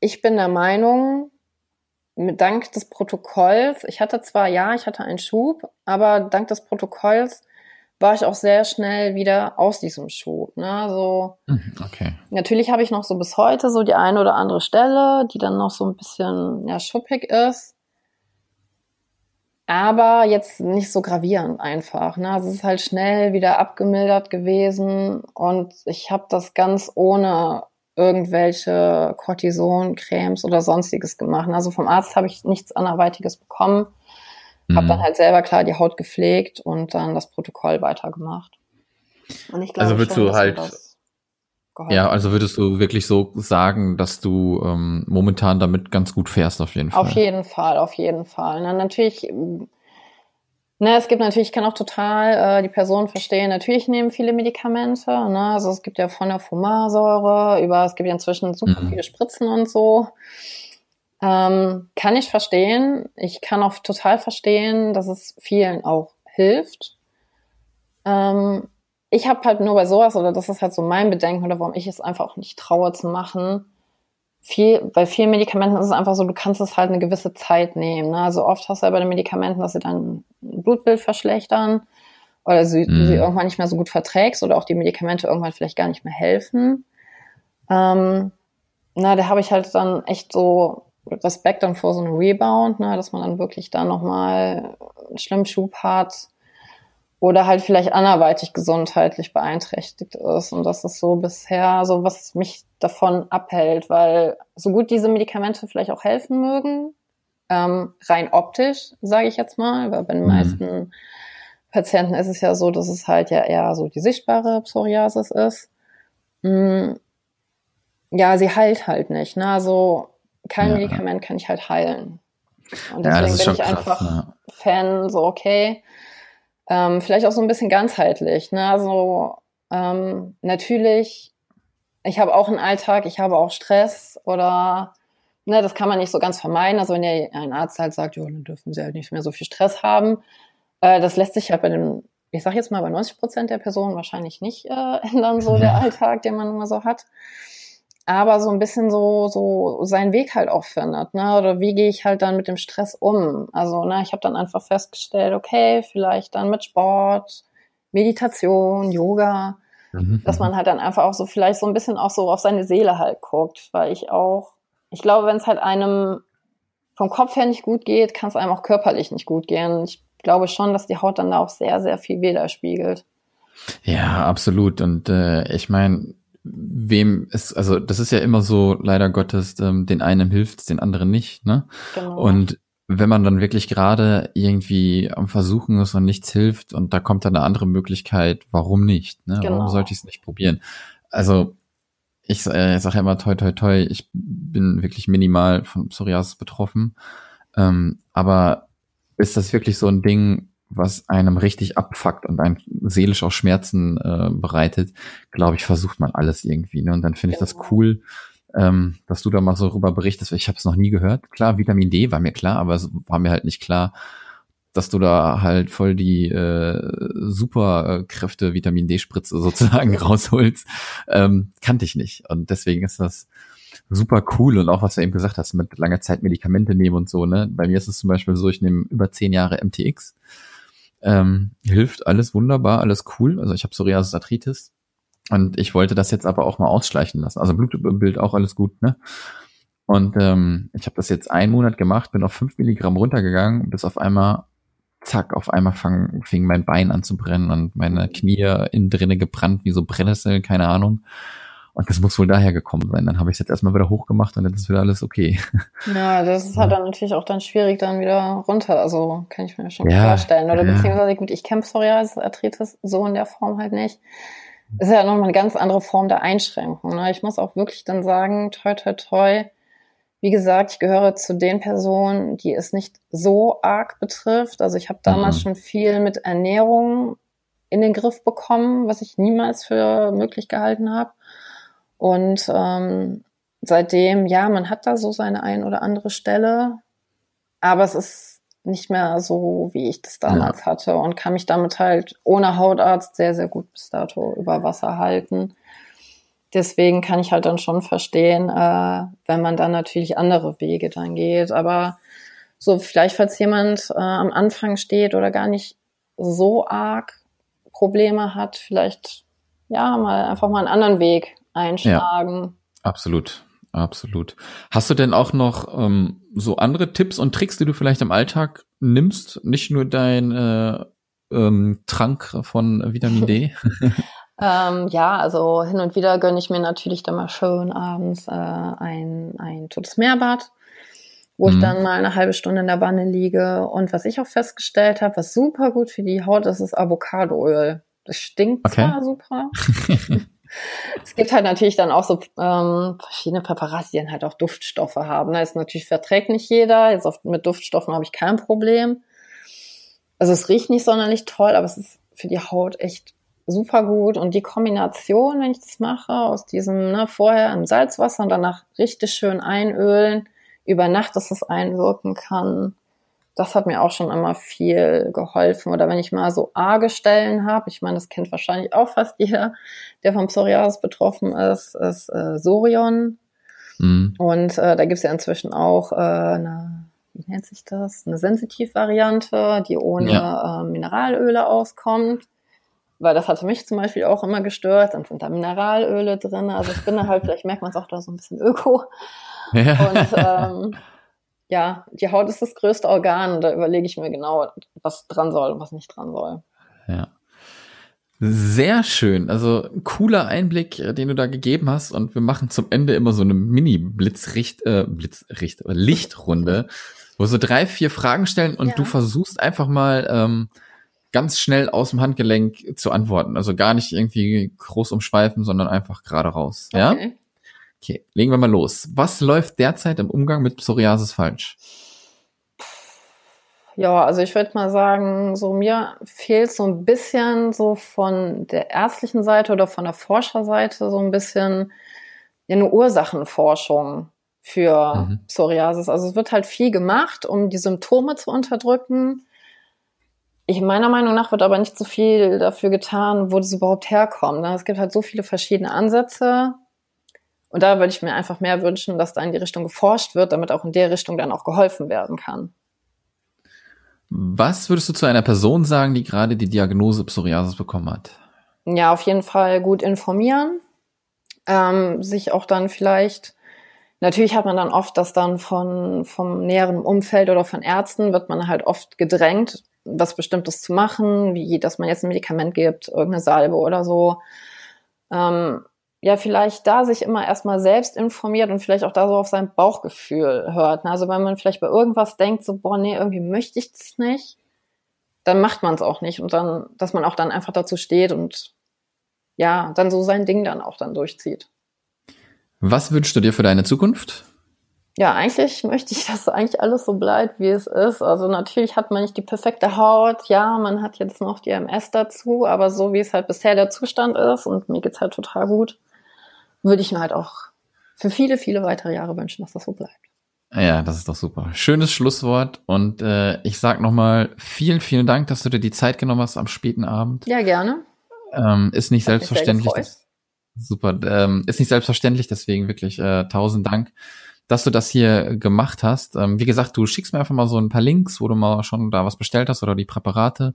ich bin der Meinung, dank des Protokolls, ich hatte zwar, ja, ich hatte einen Schub, aber dank des Protokolls war ich auch sehr schnell wieder aus diesem Schub. Ne? Also mhm, okay. natürlich habe ich noch so bis heute so die eine oder andere Stelle, die dann noch so ein bisschen ja, schuppig ist. Aber jetzt nicht so gravierend einfach. Ne? Also es ist halt schnell wieder abgemildert gewesen und ich habe das ganz ohne irgendwelche Cortison-Cremes oder sonstiges gemacht. Also vom Arzt habe ich nichts anderweitiges bekommen. Mhm. Habe dann halt selber klar die Haut gepflegt und dann das Protokoll weitergemacht. Und ich glaube also würdest schon, du halt ja, also würdest du wirklich so sagen, dass du ähm, momentan damit ganz gut fährst auf jeden Fall. Auf jeden Fall, auf jeden Fall. Na, natürlich Ne, es gibt natürlich, ich kann auch total äh, die Person verstehen. Natürlich nehmen viele Medikamente. Ne? Also es gibt ja von der Fumarsäure über, es gibt ja inzwischen super mhm. viele Spritzen und so. Ähm, kann ich verstehen. Ich kann auch total verstehen, dass es vielen auch hilft. Ähm, ich habe halt nur bei sowas, oder das ist halt so mein Bedenken, oder warum ich es einfach auch nicht traue zu machen, viel, bei vielen Medikamenten ist es einfach so, du kannst es halt eine gewisse Zeit nehmen. Ne? Also oft hast du ja bei den Medikamenten, dass sie dein Blutbild verschlechtern oder sie, mhm. sie irgendwann nicht mehr so gut verträgst oder auch die Medikamente irgendwann vielleicht gar nicht mehr helfen. Ähm, na, da habe ich halt dann echt so Respekt dann vor so einem Rebound, ne, dass man dann wirklich da nochmal einen schlimmen Schub hat oder halt vielleicht anderweitig gesundheitlich beeinträchtigt ist. Und das ist so bisher so, was mich davon abhält, weil so gut diese Medikamente vielleicht auch helfen mögen, ähm, rein optisch, sage ich jetzt mal, weil bei den mhm. meisten Patienten ist es ja so, dass es halt ja eher so die sichtbare Psoriasis ist. Mhm. Ja, sie heilt halt nicht. Ne? Also kein ja. Medikament kann ich halt heilen. Und deswegen ja, bin ich krass, einfach ja. Fan, so okay, ähm, vielleicht auch so ein bisschen ganzheitlich. Ne? Also ähm, natürlich, ich habe auch einen Alltag, ich habe auch Stress oder ne, das kann man nicht so ganz vermeiden. Also wenn ja ein Arzt halt sagt, ja, dann dürfen sie halt nicht mehr so viel Stress haben. Äh, das lässt sich halt bei dem, ich sage jetzt mal bei 90 Prozent der Personen wahrscheinlich nicht äh, ändern, so der Alltag, den man immer so hat aber so ein bisschen so so seinen Weg halt auch findet, ne? Oder wie gehe ich halt dann mit dem Stress um? Also, ne, ich habe dann einfach festgestellt, okay, vielleicht dann mit Sport, Meditation, Yoga. Mhm. Dass man halt dann einfach auch so vielleicht so ein bisschen auch so auf seine Seele halt guckt, weil ich auch, ich glaube, wenn es halt einem vom Kopf her nicht gut geht, kann es einem auch körperlich nicht gut gehen. Ich glaube schon, dass die Haut dann da auch sehr, sehr viel widerspiegelt. Ja, absolut. Und äh, ich meine, wem ist, also das ist ja immer so, leider Gottes, ähm, den einen hilft den anderen nicht, ne? Genau. Und wenn man dann wirklich gerade irgendwie am Versuchen ist und nichts hilft und da kommt dann eine andere Möglichkeit, warum nicht? Ne? Genau. Warum sollte ich es nicht probieren? Also ich, äh, sage ja immer toi toi toi, ich bin wirklich minimal von Psoriasis betroffen. Ähm, aber ist das wirklich so ein Ding, was einem richtig abfuckt und einem seelisch auch Schmerzen äh, bereitet, glaube ich, versucht man alles irgendwie. Ne? Und dann finde ich das cool, ähm, dass du da mal so rüber berichtest. Ich habe es noch nie gehört. Klar, Vitamin D war mir klar, aber es war mir halt nicht klar, dass du da halt voll die äh, Superkräfte Vitamin D-Spritze sozusagen rausholst. Ähm, kannte ich nicht. Und deswegen ist das super cool und auch was du eben gesagt hast, mit langer Zeit Medikamente nehmen und so, ne? Bei mir ist es zum Beispiel so, ich nehme über zehn Jahre MTX. Ähm, hilft alles wunderbar, alles cool. Also ich habe Psoriasis Arthritis und ich wollte das jetzt aber auch mal ausschleichen lassen. Also Blutbild auch alles gut, ne? Und ähm, ich habe das jetzt einen Monat gemacht, bin auf fünf Milligramm runtergegangen, bis auf einmal, zack, auf einmal fang, fing mein Bein an zu brennen und meine Knie innen drinne gebrannt, wie so Brennnesseln, keine Ahnung. Und das muss wohl daher gekommen sein. Dann habe ich es jetzt erstmal wieder hochgemacht und dann ist wieder alles okay. Ja, das ist halt dann natürlich auch dann schwierig, dann wieder runter. Also kann ich mir schon ja, vorstellen. Oder ja. beziehungsweise, gut, ich kenne Psoriasis-Arthritis so in der Form halt nicht ist ja nochmal eine ganz andere Form der Einschränkung. Ne? Ich muss auch wirklich dann sagen, toi, toi, toi, wie gesagt, ich gehöre zu den Personen, die es nicht so arg betrifft. Also ich habe damals mhm. schon viel mit Ernährung in den Griff bekommen, was ich niemals für möglich gehalten habe. Und ähm, seitdem, ja, man hat da so seine ein oder andere Stelle, aber es ist nicht mehr so, wie ich das damals ja. hatte und kann mich damit halt ohne Hautarzt sehr, sehr gut bis dato über Wasser halten. Deswegen kann ich halt dann schon verstehen, äh, wenn man dann natürlich andere Wege dann geht. Aber so vielleicht, falls jemand äh, am Anfang steht oder gar nicht so arg Probleme hat, vielleicht ja mal einfach mal einen anderen Weg einschlagen. Ja, absolut. Absolut. Hast du denn auch noch ähm, so andere Tipps und Tricks, die du vielleicht im Alltag nimmst? Nicht nur dein äh, ähm, Trank von Vitamin D? ähm, ja, also hin und wieder gönne ich mir natürlich dann mal schön abends äh, ein, ein totes Meerbad, wo mhm. ich dann mal eine halbe Stunde in der Wanne liege. Und was ich auch festgestellt habe, was super gut für die Haut ist, ist Avocadoöl. Das stinkt okay. zwar super. Es gibt halt natürlich dann auch so ähm, verschiedene Präparate, die dann halt auch Duftstoffe haben. Da ist natürlich verträgt nicht jeder. Jetzt oft mit Duftstoffen habe ich kein Problem. Also es riecht nicht sonderlich toll, aber es ist für die Haut echt super gut. Und die Kombination, wenn ich das mache, aus diesem ne, vorher im Salzwasser und danach richtig schön einölen, über Nacht, dass es einwirken kann, das hat mir auch schon immer viel geholfen. Oder wenn ich mal so arge Stellen habe, ich meine, das kennt wahrscheinlich auch fast jeder, der vom Psoriasis betroffen ist, ist äh, Sorion. Mhm. Und äh, da gibt's ja inzwischen auch äh, eine, wie nennt sich das? Eine Sensitiv-Variante, die ohne ja. äh, Mineralöle auskommt. Weil das hatte mich zum Beispiel auch immer gestört. Dann sind da Mineralöle drin. Also ich bin da halt, vielleicht merkt man es auch da so ein bisschen öko. Ja. Und ähm, ja, die Haut ist das größte Organ. Da überlege ich mir genau, was dran soll und was nicht dran soll. Ja. Sehr schön. Also cooler Einblick, äh, den du da gegeben hast. Und wir machen zum Ende immer so eine Mini-Blitzricht, äh, Blitzricht, Lichtrunde, wo so drei, vier Fragen stellen und ja. du versuchst einfach mal ähm, ganz schnell aus dem Handgelenk zu antworten. Also gar nicht irgendwie groß umschweifen, sondern einfach gerade raus. Okay. Ja? Okay, legen wir mal los. Was läuft derzeit im Umgang mit Psoriasis falsch? Ja, also ich würde mal sagen, so mir fehlt so ein bisschen so von der ärztlichen Seite oder von der Forscherseite so ein bisschen eine Ursachenforschung für mhm. Psoriasis. Also es wird halt viel gemacht, um die Symptome zu unterdrücken. Ich meiner Meinung nach wird aber nicht so viel dafür getan, wo das überhaupt herkommt. Ne? Es gibt halt so viele verschiedene Ansätze und da würde ich mir einfach mehr wünschen, dass da in die Richtung geforscht wird, damit auch in der Richtung dann auch geholfen werden kann. Was würdest du zu einer Person sagen, die gerade die Diagnose Psoriasis bekommen hat? ja, auf jeden Fall gut informieren, ähm, sich auch dann vielleicht Natürlich hat man dann oft das dann von, vom näheren Umfeld oder von Ärzten wird man halt oft gedrängt, was Bestimmtes zu machen, wie dass man jetzt ein Medikament gibt, irgendeine Salbe oder so. Ähm, ja, vielleicht da sich immer erstmal selbst informiert und vielleicht auch da so auf sein Bauchgefühl hört. Also wenn man vielleicht bei irgendwas denkt, so, boah, nee, irgendwie möchte ich das nicht, dann macht man es auch nicht. Und dann, dass man auch dann einfach dazu steht und ja, dann so sein Ding dann auch dann durchzieht. Was wünschst du dir für deine Zukunft? Ja, eigentlich möchte ich, dass eigentlich alles so bleibt, wie es ist. Also natürlich hat man nicht die perfekte Haut. Ja, man hat jetzt noch die MS dazu, aber so wie es halt bisher der Zustand ist und mir geht's halt total gut, würde ich mir halt auch für viele, viele weitere Jahre wünschen, dass das so bleibt. Ja, das ist doch super. Schönes Schlusswort und äh, ich sag nochmal vielen, vielen Dank, dass du dir die Zeit genommen hast am späten Abend. Ja, gerne. Ähm, ist nicht Hat selbstverständlich. Super. Ähm, ist nicht selbstverständlich, deswegen wirklich äh, tausend Dank, dass du das hier gemacht hast. Ähm, wie gesagt, du schickst mir einfach mal so ein paar Links, wo du mal schon da was bestellt hast oder die Präparate.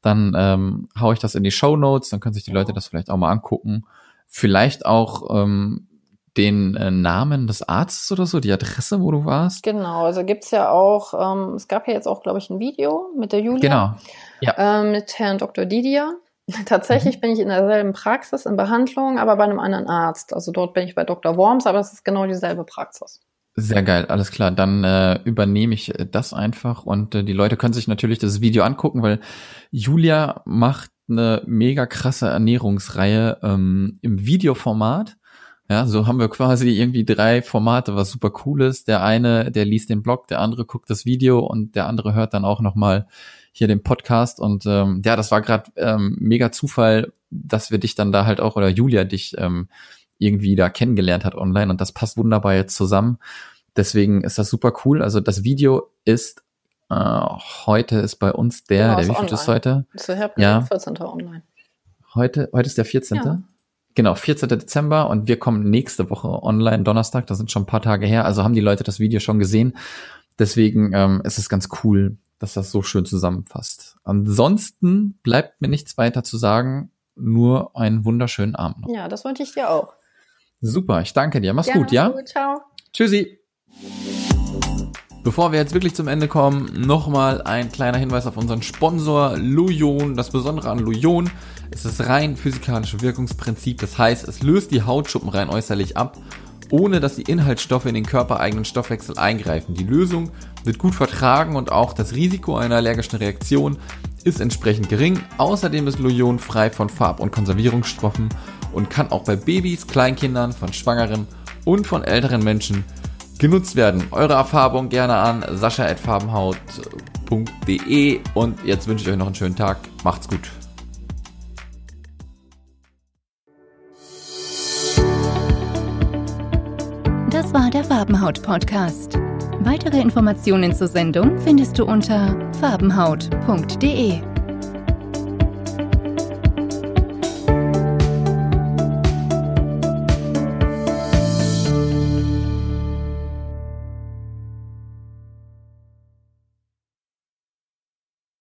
Dann ähm, hau ich das in die Show Notes, dann können sich die Leute das vielleicht auch mal angucken. Vielleicht auch ähm, den äh, Namen des Arztes oder so, die Adresse, wo du warst. Genau, also gibt's ja auch, ähm, es gab ja jetzt auch, glaube ich, ein Video mit der Julia. Genau. Ja. Ähm, mit Herrn Dr. Didier. Tatsächlich mhm. bin ich in derselben Praxis in Behandlung, aber bei einem anderen Arzt. Also dort bin ich bei Dr. Worms, aber es ist genau dieselbe Praxis. Sehr geil, alles klar. Dann äh, übernehme ich äh, das einfach und äh, die Leute können sich natürlich das Video angucken, weil Julia macht eine mega krasse Ernährungsreihe ähm, im Videoformat. Ja, so haben wir quasi irgendwie drei Formate, was super cool ist. Der eine, der liest den Blog, der andere guckt das Video und der andere hört dann auch nochmal hier den Podcast. Und ähm, ja, das war gerade ähm, mega Zufall, dass wir dich dann da halt auch oder Julia dich ähm, irgendwie da kennengelernt hat online und das passt wunderbar jetzt zusammen. Deswegen ist das super cool. Also das Video ist äh, heute ist bei uns der, genau, der wie viel ist heute? Ist ja, 14. online. Heute, heute ist der 14. Ja. Genau, 14. Dezember und wir kommen nächste Woche online, Donnerstag, das sind schon ein paar Tage her, also haben die Leute das Video schon gesehen. Deswegen ähm, ist es ganz cool, dass das so schön zusammenfasst. Ansonsten bleibt mir nichts weiter zu sagen, nur einen wunderschönen Abend noch. Ja, das wünsche ich dir auch. Super, ich danke dir. Mach's ja, gut, ja? Gut, ciao. Tschüssi. Bevor wir jetzt wirklich zum Ende kommen, nochmal ein kleiner Hinweis auf unseren Sponsor Lujon. Das Besondere an Lujon ist das rein physikalische Wirkungsprinzip. Das heißt, es löst die Hautschuppen rein äußerlich ab ohne dass die Inhaltsstoffe in den körpereigenen Stoffwechsel eingreifen. Die Lösung wird gut vertragen und auch das Risiko einer allergischen Reaktion ist entsprechend gering. Außerdem ist Loyon frei von Farb- und Konservierungsstoffen und kann auch bei Babys, Kleinkindern, von Schwangeren und von älteren Menschen genutzt werden. Eure Erfahrung gerne an sascha.farbenhaut.de und jetzt wünsche ich euch noch einen schönen Tag. Macht's gut. Das war der Farbenhaut-Podcast. Weitere Informationen zur Sendung findest du unter farbenhaut.de.